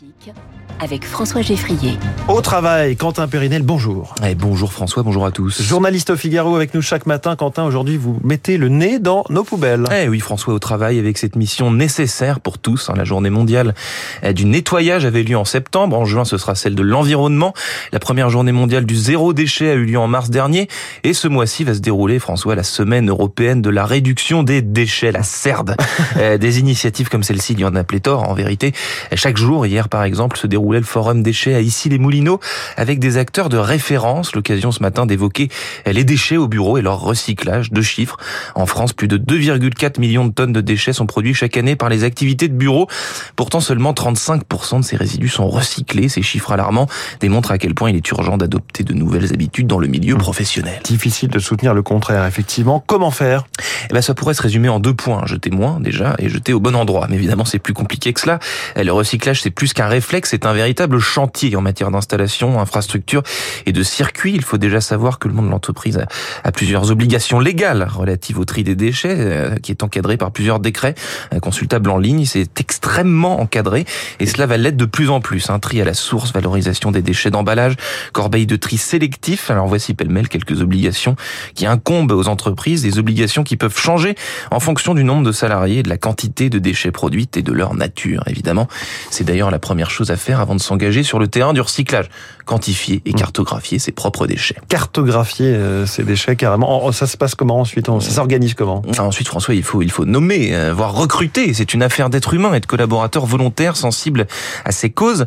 Politique avec François Geffrier. Au travail, Quentin Périnel, bonjour. Eh, bonjour François, bonjour à tous. Journaliste au Figaro avec nous chaque matin. Quentin, aujourd'hui, vous mettez le nez dans nos poubelles. Eh oui, François, au travail avec cette mission nécessaire pour tous. Hein, la journée mondiale eh, du nettoyage avait lieu en septembre. En juin, ce sera celle de l'environnement. La première journée mondiale du zéro déchet a eu lieu en mars dernier. Et ce mois-ci va se dérouler, François, la semaine européenne de la réduction des déchets, la CERD. Eh, des initiatives comme celle-ci, il y en a pléthore en vérité. Chaque jour, hier par exemple, se déroulait le forum déchets à Issy-les-Moulineaux avec des acteurs de référence. L'occasion ce matin d'évoquer les déchets au bureau et leur recyclage. Deux chiffres. En France, plus de 2,4 millions de tonnes de déchets sont produits chaque année par les activités de bureau. Pourtant, seulement 35% de ces résidus sont recyclés. Ces chiffres alarmants démontrent à quel point il est urgent d'adopter de nouvelles habitudes dans le milieu professionnel. Difficile de soutenir le contraire, effectivement. Comment faire? Eh ben, ça pourrait se résumer en deux points. Jeter moins, déjà, et jeter au bon endroit. Mais évidemment, c'est plus compliqué que cela. Le recyclage, c'est plus qu'un réflexe, c'est un véritable chantier en matière d'installation, infrastructure et de circuit. Il faut déjà savoir que le monde de l'entreprise a, plusieurs obligations légales relatives au tri des déchets, euh, qui est encadré par plusieurs décrets euh, consultables en ligne. C'est extrêmement encadré et cela va l'être de plus en plus. Un tri à la source, valorisation des déchets d'emballage, corbeille de tri sélectif. Alors voici pêle-mêle quelques obligations qui incombent aux entreprises, des obligations qui peuvent changer en fonction du nombre de salariés, de la quantité de déchets produits et de leur nature, évidemment. C'est d'ailleurs la première chose à faire avant de s'engager sur le terrain du recyclage. Quantifier et mmh. cartographier ses propres déchets. Cartographier euh, ces déchets carrément. Oh, ça se passe comment ensuite Ça s'organise comment Ensuite, François, il faut il faut nommer, euh, voire recruter. C'est une affaire d'être humain et de collaborateurs volontaires, sensibles à ces causes.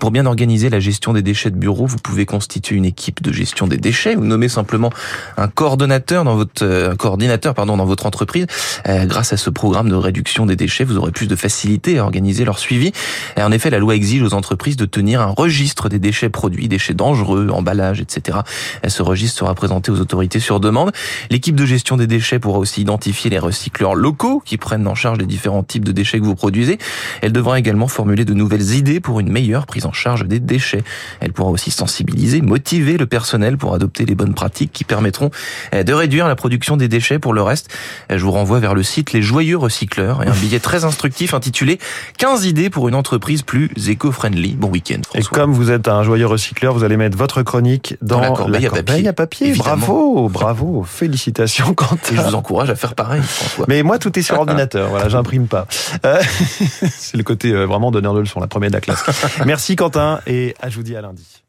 Pour bien organiser la gestion des déchets de bureau, vous pouvez constituer une équipe de gestion des déchets ou nommer simplement un coordonnateur dans votre euh, un coordinateur pardon dans votre entreprise. Grâce à ce programme de réduction des déchets, vous aurez plus de facilité à organiser leur suivi. Et en effet, la loi exige aux entreprises de tenir un registre des déchets produits, déchets dangereux, emballages, etc. Ce registre sera présenté aux autorités sur demande. L'équipe de gestion des déchets pourra aussi identifier les recycleurs locaux qui prennent en charge les différents types de déchets que vous produisez. Elle devra également formuler de nouvelles idées pour une meilleure prise en charge des déchets. Elle pourra aussi sensibiliser, motiver le personnel pour adopter les bonnes pratiques qui permettront de réduire la production des déchets. Pour le reste, je vous renvoie vers le site Les Joyeux Recycleurs et un billet très instructif intitulé 15 idées pour une entreprise plus éco-friendly. Bon week-end. Et comme vous êtes un joyeux recycleur, vous allez mettre votre chronique dans, la corbeille, à papier. Bravo, bravo, félicitations Quentin. Et je vous encourage à faire pareil, François. Mais moi, tout est sur ordinateur. Voilà, j'imprime pas. Euh, c'est le côté euh, vraiment donneur de leçons, la première de la classe. Merci Quentin et je vous dis à lundi.